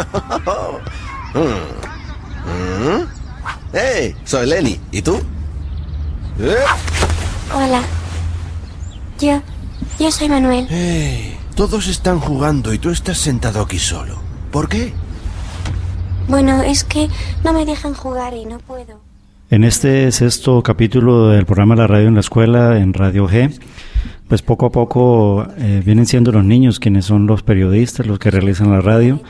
¡Hey! Soy Lenny. ¿Y tú? ¿Eh? Hola. Yo. Yo soy Manuel. Hey, todos están jugando y tú estás sentado aquí solo. ¿Por qué? Bueno, es que no me dejan jugar y no puedo. En este sexto capítulo del programa La Radio en la Escuela, en Radio G, pues poco a poco eh, vienen siendo los niños quienes son los periodistas, los que realizan la radio.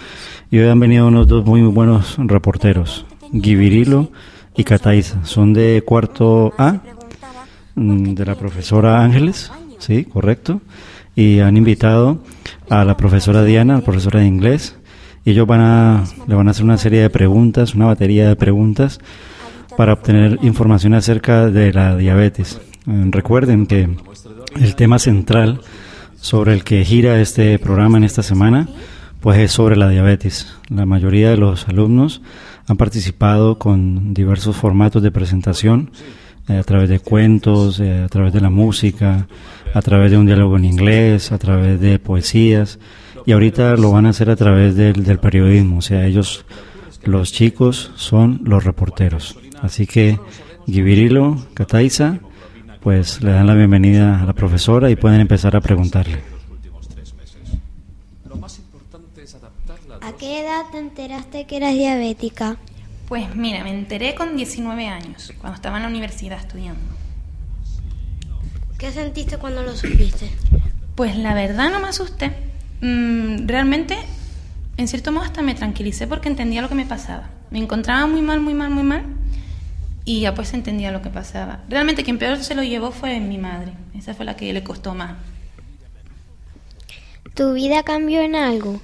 Y hoy han venido unos dos muy buenos reporteros, Guivirilo y Cataiza. Son de cuarto A, mm, de la profesora Ángeles, sí, correcto. Y han invitado a la profesora Diana, la profesora de inglés. Y ellos van a, le van a hacer una serie de preguntas, una batería de preguntas para obtener información acerca de la diabetes. Eh, recuerden que el tema central sobre el que gira este programa en esta semana pues es sobre la diabetes. La mayoría de los alumnos han participado con diversos formatos de presentación eh, a través de cuentos, eh, a través de la música, a través de un diálogo en inglés, a través de poesías y ahorita lo van a hacer a través del, del periodismo. O sea, ellos, los chicos, son los reporteros. Así que Guivirilo, Cataiza, pues le dan la bienvenida a la profesora y pueden empezar a preguntarle. ¿A qué edad te enteraste que eras diabética? Pues mira, me enteré con 19 años, cuando estaba en la universidad estudiando. ¿Qué sentiste cuando lo supiste? Pues la verdad no me asusté. Mm, realmente, en cierto modo, hasta me tranquilicé porque entendía lo que me pasaba. Me encontraba muy mal, muy mal, muy mal y ya pues entendía lo que pasaba. Realmente quien peor se lo llevó fue mi madre. Esa fue la que le costó más. ¿Tu vida cambió en algo?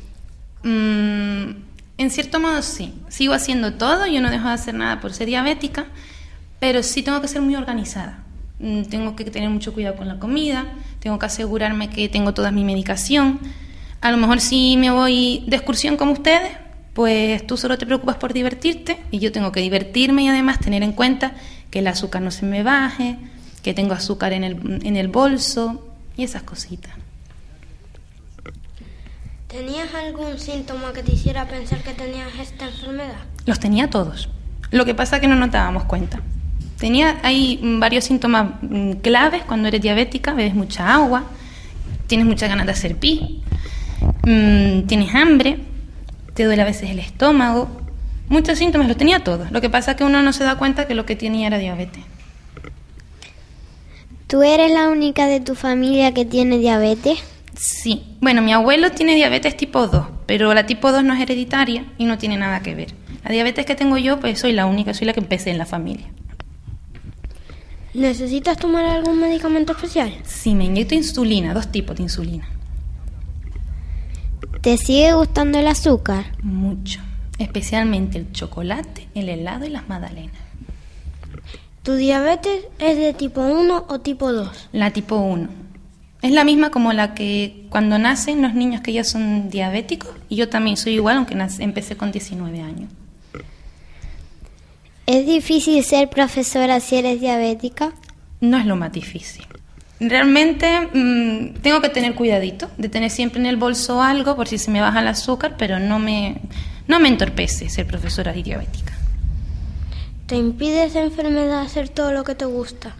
Mm, en cierto modo sí. Sigo haciendo todo, yo no dejo de hacer nada por ser diabética, pero sí tengo que ser muy organizada. Mm, tengo que tener mucho cuidado con la comida, tengo que asegurarme que tengo toda mi medicación. A lo mejor si me voy de excursión como ustedes, pues tú solo te preocupas por divertirte y yo tengo que divertirme y además tener en cuenta que el azúcar no se me baje, que tengo azúcar en el, en el bolso y esas cositas. ¿Tenías algún síntoma que te hiciera pensar que tenías esta enfermedad? Los tenía todos. Lo que pasa es que no nos dábamos cuenta. Tenía hay varios síntomas mm, claves cuando eres diabética, bebes mucha agua, tienes muchas ganas de hacer pis, mm, tienes hambre, te duele a veces el estómago. Muchos síntomas, los tenía todos. Lo que pasa es que uno no se da cuenta que lo que tenía era diabetes. ¿Tú eres la única de tu familia que tiene diabetes? Sí. Bueno, mi abuelo tiene diabetes tipo 2, pero la tipo 2 no es hereditaria y no tiene nada que ver. La diabetes que tengo yo, pues soy la única, soy la que empecé en la familia. ¿Necesitas tomar algún medicamento especial? Sí, me inyecto insulina, dos tipos de insulina. ¿Te sigue gustando el azúcar? Mucho, especialmente el chocolate, el helado y las magdalenas. ¿Tu diabetes es de tipo 1 o tipo 2? La tipo 1. Es la misma como la que cuando nacen los niños que ya son diabéticos y yo también soy igual aunque empecé con 19 años. ¿Es difícil ser profesora si eres diabética? No es lo más difícil. Realmente mmm, tengo que tener cuidadito de tener siempre en el bolso algo por si se me baja el azúcar, pero no me, no me entorpece ser profesora diabética. ¿Te impide esa enfermedad hacer todo lo que te gusta?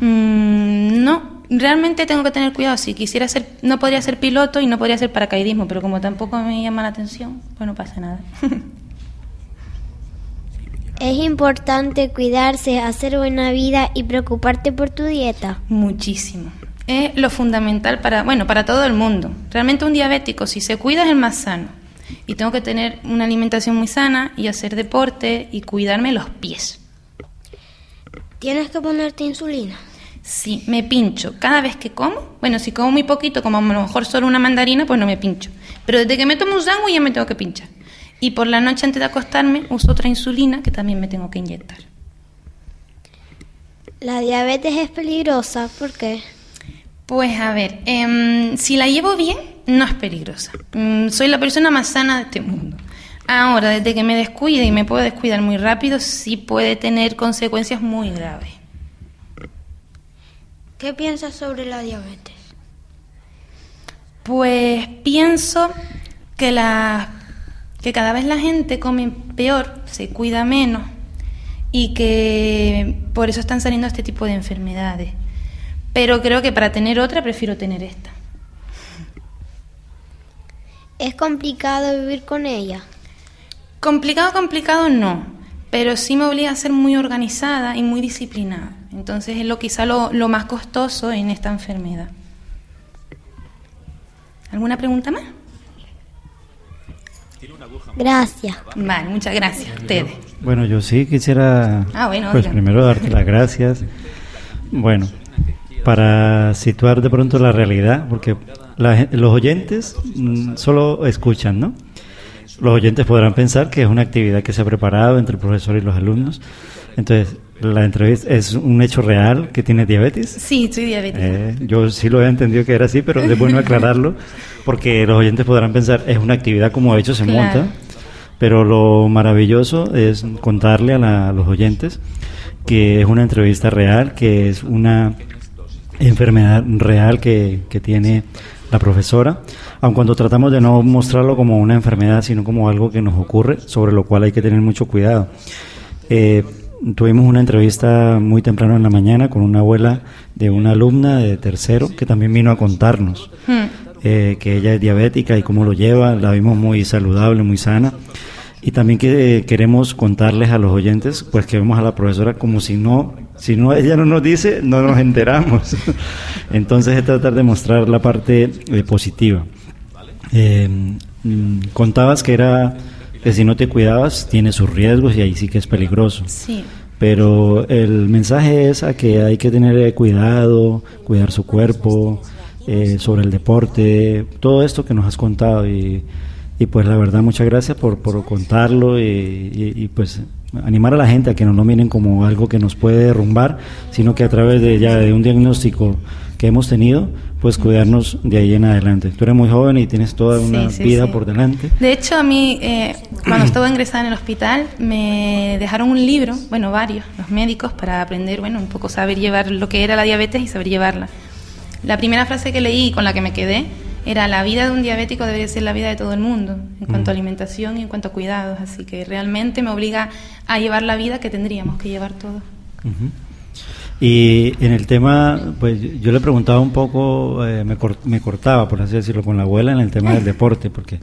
Mm, no, realmente tengo que tener cuidado. Si quisiera ser, no podría ser piloto y no podría ser paracaidismo, pero como tampoco me llama la atención, pues no pasa nada. Es importante cuidarse, hacer buena vida y preocuparte por tu dieta. Muchísimo. Es lo fundamental para, bueno, para todo el mundo. Realmente un diabético, si se cuida, es el más sano. Y tengo que tener una alimentación muy sana y hacer deporte y cuidarme los pies. ¿Tienes que ponerte insulina? Sí, me pincho. Cada vez que como, bueno, si como muy poquito, como a lo mejor solo una mandarina, pues no me pincho. Pero desde que me tomo un sándwich ya me tengo que pinchar. Y por la noche antes de acostarme uso otra insulina que también me tengo que inyectar. La diabetes es peligrosa, ¿por qué? Pues a ver, eh, si la llevo bien, no es peligrosa. Mm, soy la persona más sana de este mundo. Ahora, desde que me descuide y me puedo descuidar muy rápido, sí puede tener consecuencias muy graves. ¿Qué piensas sobre la diabetes? Pues pienso que las que cada vez la gente come peor, se cuida menos y que por eso están saliendo este tipo de enfermedades. Pero creo que para tener otra prefiero tener esta. ¿Es complicado vivir con ella? Complicado, complicado no, pero sí me obliga a ser muy organizada y muy disciplinada. Entonces es lo quizá lo, lo más costoso en esta enfermedad. ¿Alguna pregunta más? Gracias. Vale, muchas gracias a ustedes. Bueno, yo sí quisiera, Ah, bueno, pues oiga. primero darte las gracias. Bueno, para situar de pronto la realidad, porque la los oyentes mm, solo escuchan, ¿no? Los oyentes podrán pensar que es una actividad que se ha preparado entre el profesor y los alumnos. Entonces, la entrevista es un hecho real que tiene diabetes. Sí, soy diabética. Eh, yo sí lo he entendido que era así, pero es bueno aclararlo porque los oyentes podrán pensar es una actividad como de hecho se Claro. monta, pero lo maravilloso es contarle a, la- a los oyentes que es una entrevista real, que es una enfermedad real que, que tiene la profesora, aun cuando tratamos de no mostrarlo como una enfermedad, sino como algo que nos ocurre, sobre lo cual hay que tener mucho cuidado. Eh, tuvimos una entrevista muy temprano en la mañana con una abuela de una alumna de tercero que también vino a contarnos Hmm. eh, que ella es diabética y cómo lo lleva, la vimos muy saludable, muy sana. Y también que eh, queremos contarles a los oyentes, pues que vemos a la profesora como si no, si no ella no nos dice, no nos enteramos. Entonces es tratar de mostrar la parte eh, positiva. Eh, mm, contabas que era que si no te cuidabas tiene sus riesgos y ahí sí que es peligroso. Sí. Pero el mensaje es a que hay que tener eh, cuidado, cuidar su cuerpo, eh, sobre el deporte, todo esto que nos has contado y, y pues la verdad muchas gracias por, por contarlo y, y- y, pues animar a la gente a que no lo miren como algo que nos puede derrumbar, sino que a través de ya de un diagnóstico que hemos tenido, pues cuidarnos de ahí en adelante. Tú eres muy joven y tienes toda una Sí, sí, vida sí. por delante. De hecho, a mí, eh, cuando estaba ingresada en el hospital, me dejaron un libro, bueno, varios, los médicos, para aprender, bueno, un poco saber llevar lo que era la diabetes y saber llevarla. La primera frase que leí y con la que me quedé era la vida de un diabético debería ser la vida de todo el mundo, en cuanto a alimentación y en cuanto a cuidados. Así que realmente me obliga a llevar la vida que tendríamos que llevar todos. Ujú. Y en el tema, pues yo le preguntaba un poco, eh, me, cor- me cortaba, por así decirlo, con la abuela en el tema del deporte, porque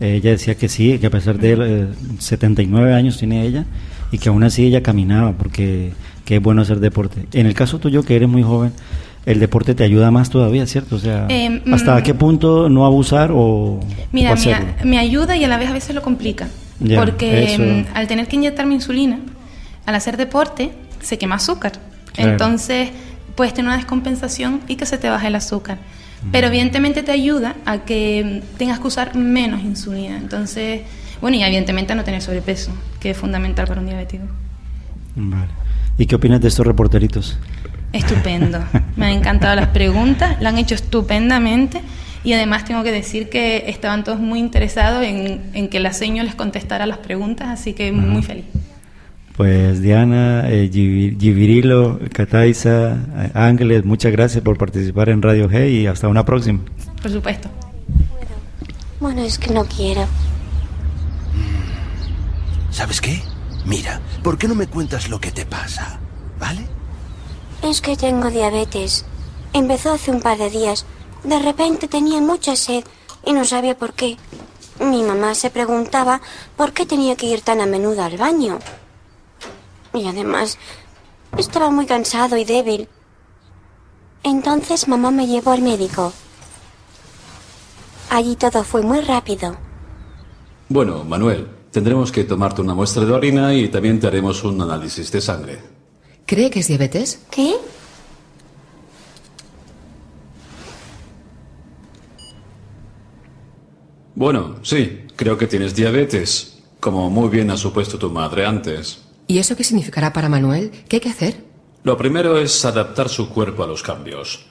ella decía que sí, que a pesar de eh, 79 años tiene ella, y que aún así ella caminaba, porque que es bueno hacer deporte. En el caso tuyo, que eres muy joven, el deporte te ayuda más todavía, ¿cierto? O sea, Eh, ¿hasta mm, qué punto no abusar o, Mira, o me, me ayuda y a la vez a veces lo complica. Ya, porque eso. mm, al tener que inyectarme insulina, al hacer deporte, se quema azúcar. Claro. Entonces, puedes tener una descompensación y que se te baje el azúcar. Pero evidentemente te ayuda a que mm, tengas que usar menos insulina. Entonces, bueno, y evidentemente a no tener sobrepeso, que es fundamental para un diabético. Vale. ¿Y qué opinas de estos reporteritos? Estupendo. Me han encantado las preguntas, la han hecho estupendamente y además tengo que decir que estaban todos muy interesados en, en que la seño les contestara las preguntas, así que muy feliz. Pues Diana, eh, Givi- Givirilo, Cataiza, eh, Ángeles, muchas gracias por participar en Radio G y hasta una próxima. Por supuesto. Bueno, es que no quiero. ¿Sabes qué? Mira, ¿por qué no me cuentas lo que te pasa? ¿Vale? Es que tengo diabetes. Empezó hace un par de días. De repente tenía mucha sed y no sabía por qué. Mi mamá se preguntaba por qué tenía que ir tan a menudo al baño. Y además, estaba muy cansado y débil. Entonces mamá me llevó al médico. Allí todo fue muy rápido. Bueno, Manuel, tendremos que tomarte una muestra de orina y también te haremos un análisis de sangre. ¿Cree que es diabetes? ¿Qué? Bueno, sí, creo que tienes diabetes, como muy bien ha supuesto tu madre antes. ¿Y eso qué significará para Manuel? ¿Qué hay que hacer? Lo primero es adaptar su cuerpo a los cambios.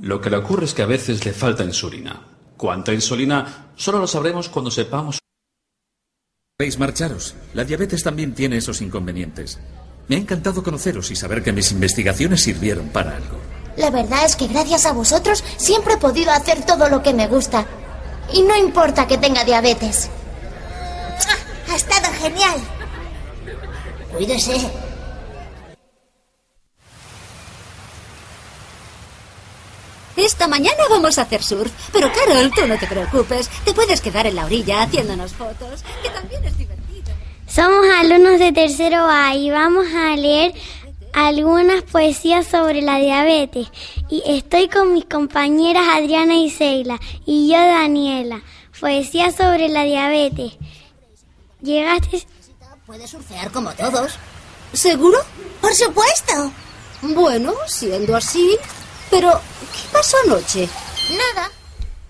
Lo que le ocurre es que a veces le falta insulina. ¿Cuánta insulina? Solo lo sabremos cuando sepamos. Podéis marcharos. La diabetes también tiene esos inconvenientes. Me ha encantado conoceros y saber que mis investigaciones sirvieron para algo. La verdad es que gracias a vosotros siempre he podido hacer todo lo que me gusta. Y no importa que tenga diabetes. Ha estado genial. Cuídese. Esta mañana vamos a hacer surf. Pero Carol, tú no te preocupes. Te puedes quedar en la orilla haciéndonos fotos, que también es divertido. Somos alumnos de tercero A y vamos a leer algunas poesías sobre la diabetes. Y estoy con mis compañeras Adriana y Seila y yo Daniela. Poesía sobre la diabetes. ¿Llegaste? Puedes surfear como todos. ¿Seguro? Por supuesto. Bueno, siendo así. Pero, ¿qué pasó anoche? Nada.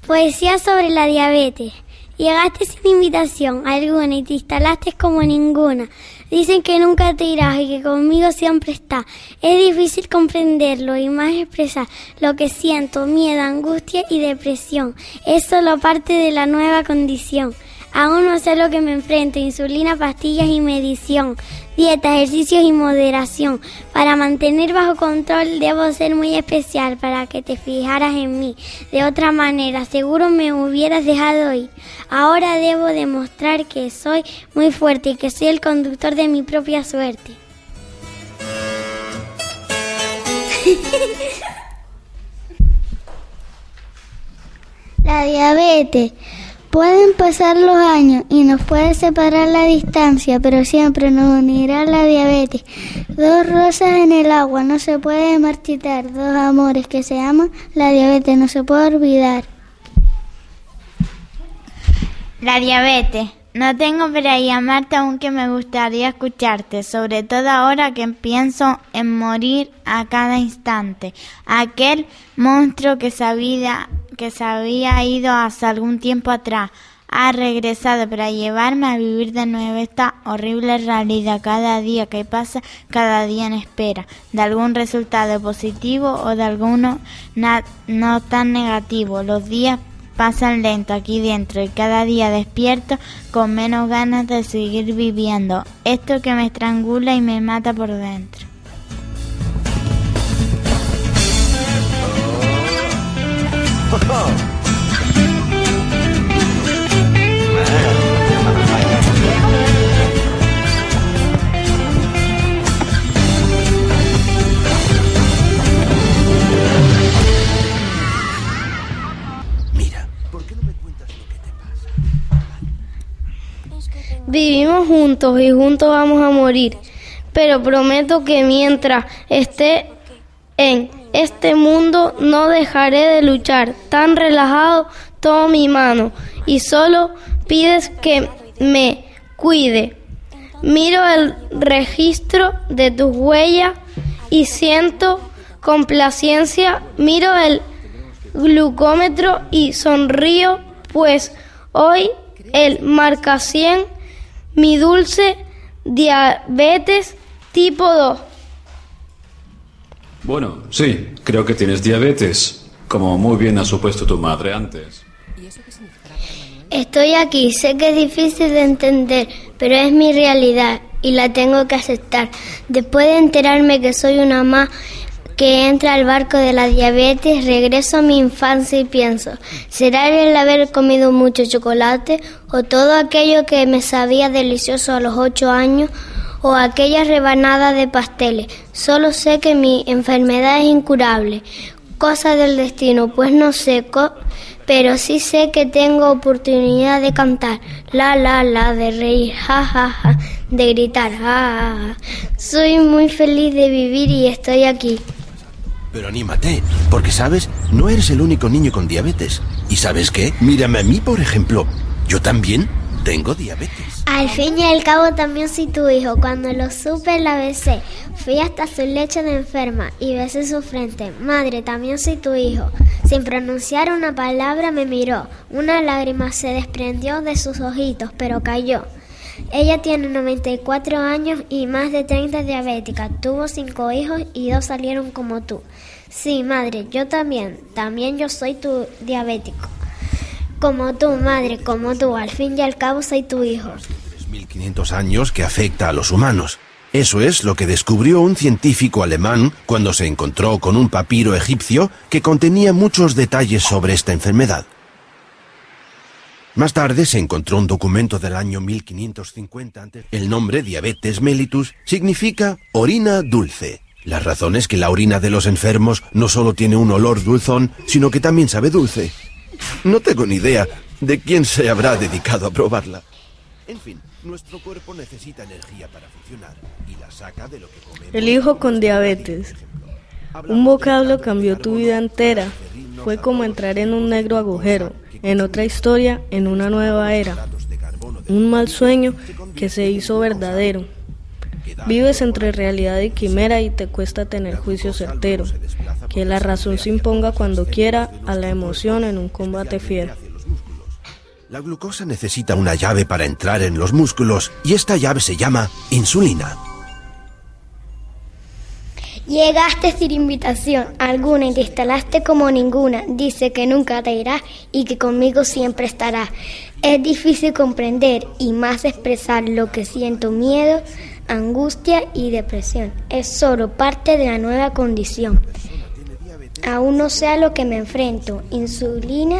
Poesía sobre la diabetes. Llegaste sin invitación alguna y te instalaste como ninguna. Dicen que nunca te irás y que conmigo siempre está. Es difícil comprenderlo y más expresar lo que siento, miedo, angustia y depresión. Es solo parte de la nueva condición. Aún no sé lo que me enfrento, insulina, pastillas y medición, dieta, ejercicios y moderación. Para mantener bajo control debo ser muy especial para que te fijaras en mí. De otra manera, seguro me hubieras dejado ir. Ahora debo demostrar que soy muy fuerte y que soy el conductor de mi propia suerte. La diabetes. Pueden pasar los años y nos puede separar la distancia, pero siempre nos unirá la diabetes. Dos rosas en el agua no se puede marchitar, dos amores que se aman, la diabetes no se puede olvidar. La diabetes. No tengo para llamarte aunque me gustaría escucharte, sobre todo ahora que pienso en morir a cada instante. Aquel monstruo que sabía que se había ido hace algún tiempo atrás ha regresado para llevarme a vivir de nuevo esta horrible realidad. Cada día que pasa, cada día en espera de algún resultado positivo o de alguno no tan negativo. Los días pasan lento aquí dentro y cada día despierto con menos ganas de seguir viviendo. Esto que me estrangula y me mata por dentro. juntos y juntos vamos a morir, pero prometo que mientras esté en este mundo no dejaré de luchar. Tan relajado tomo mi mano y solo pides que me cuide. Miro el registro de tus huellas y siento complacencia. Miro el glucómetro y sonrío, pues hoy el marca 100, mi dulce diabetes tipo 2. Bueno, sí, creo que tienes diabetes, como muy bien ha supuesto tu madre antes. Estoy aquí, sé que es difícil de entender, pero es mi realidad y la tengo que aceptar. Después de enterarme que soy una más que entra al barco de la diabetes, regreso a mi infancia y pienso, ¿será el haber comido mucho chocolate o todo aquello que me sabía delicioso a los ocho años o aquella rebanada de pasteles? Solo sé que mi enfermedad es incurable, cosa del destino, pues no sé, pero sí sé que tengo oportunidad de cantar, la la la, de reír, ja ja ja, de gritar, ja. Soy muy feliz de vivir y estoy aquí. Pero anímate, porque sabes, no eres el único niño con diabetes. ¿Y sabes qué? Mírame a mí, por ejemplo. Yo también tengo diabetes. Al fin y al cabo también soy tu hijo. Cuando lo supe la besé. Fui hasta su lecho de enferma y besé su frente. Madre, también soy tu hijo. Sin pronunciar una palabra me miró. Una lágrima se desprendió de sus ojitos, pero cayó. Ella tiene 94 años y más de 30 diabética. Tuvo cinco hijos y dos salieron como tú. Sí, madre, yo también. También yo soy tu diabético. Como tú, madre, como tú. Al fin y al cabo soy tu hijo. 1500 años que afecta a los humanos. Eso es lo que descubrió un científico alemán cuando se encontró con un papiro egipcio que contenía muchos detalles sobre esta enfermedad. Más tarde se encontró un documento del año 1550. El nombre diabetes mellitus significa orina dulce. La razón es que la orina de los enfermos no solo tiene un olor dulzón, sino que también sabe dulce. No tengo ni idea de quién se habrá dedicado a probarla. En fin, nuestro cuerpo necesita energía para funcionar y la saca de lo que comemos. El hijo con diabetes. Un vocablo cambió tu vida entera. Fue como entrar en un negro agujero, en otra historia, en una nueva era. Un mal sueño que se hizo verdadero. Vives entre realidad y quimera y te cuesta tener juicio certero. Que la razón se imponga cuando quiera a la emoción en un combate fiero. La glucosa necesita una llave para entrar en los músculos y esta llave se llama insulina. Llegaste sin invitación alguna y te instalaste como ninguna. Dice que nunca te irás y que conmigo siempre estarás. Es difícil comprender y más expresar lo que siento miedo, angustia y depresión. Es solo parte de la nueva condición. Aún no sé a lo que me enfrento. Insulina,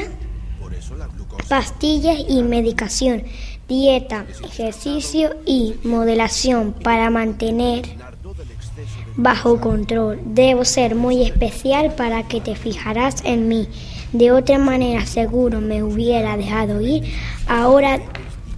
pastillas y medicación, dieta, ejercicio y modelación para mantener bajo control. Debo ser muy especial para que te fijarás en mí. De otra manera seguro me hubiera dejado ir. Ahora,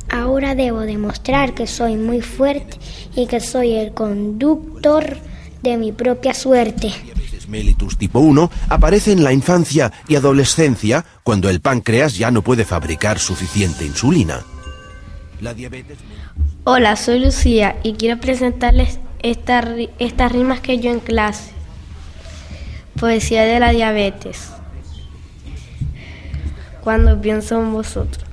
ahora debo demostrar que soy muy fuerte y que soy el conductor de mi propia suerte. Diabetes mellitus tipo 1 aparece en la infancia y adolescencia cuando el páncreas ya no puede fabricar suficiente insulina. La diabetes Hola, soy Lucía y quiero presentarles estas rimas que yo en clase. Poesía de la diabetes. Cuando pienso en vosotros.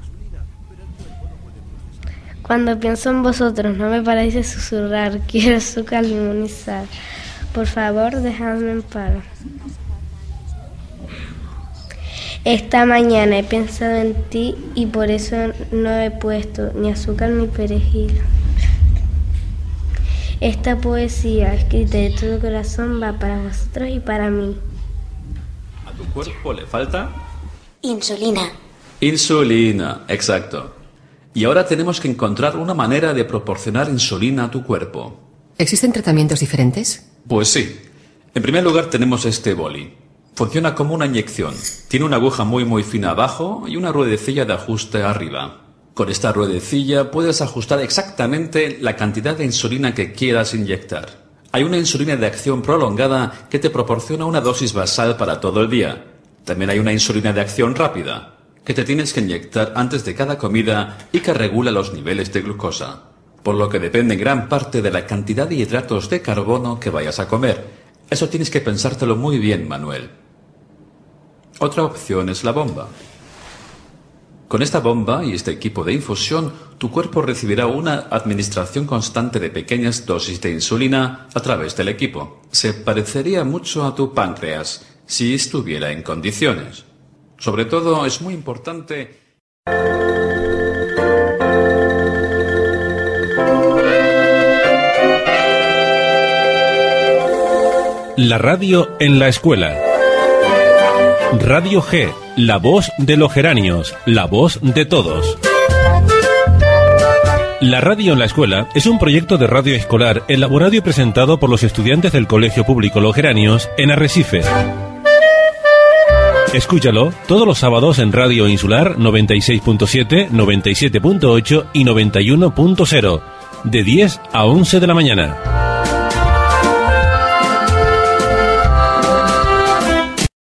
Cuando pienso en vosotros no me parece susurrar, quiero azúcar limonizar. Por favor, dejadme en paz. Esta mañana he pensado en ti y por eso no he puesto ni azúcar ni perejil. Esta poesía, escrita de todo corazón, va para vosotros y para mí. ¿A tu cuerpo le falta? Insulina. Insulina, exacto. Y ahora tenemos que encontrar una manera de proporcionar insulina a tu cuerpo. ¿Existen tratamientos diferentes? Pues sí. En primer lugar tenemos este boli. Funciona como una inyección. Tiene una aguja muy muy fina abajo y una ruedecilla de ajuste arriba. Con esta ruedecilla puedes ajustar exactamente la cantidad de insulina que quieras inyectar. Hay una insulina de acción prolongada que te proporciona una dosis basal para todo el día. También hay una insulina de acción rápida, que te tienes que inyectar antes de cada comida y que regula los niveles de glucosa. Por lo que depende en gran parte de la cantidad de hidratos de carbono que vayas a comer. Eso tienes que pensártelo muy bien, Manuel. Otra opción es la bomba. Con esta bomba y este equipo de infusión, tu cuerpo recibirá una administración constante de pequeñas dosis de insulina a través del equipo. Se parecería mucho a tu páncreas si estuviera en condiciones. Sobre todo es muy importante La radio en la escuela. Radio G, la voz de los geranios, la voz de todos. La radio en la escuela es un proyecto de radio escolar elaborado y presentado por los estudiantes del Colegio Público Los Geranios en Arrecife. Escúchalo todos los sábados en Radio Insular 96.7, 97.8 y 91.0, de 10 a 11 de la mañana.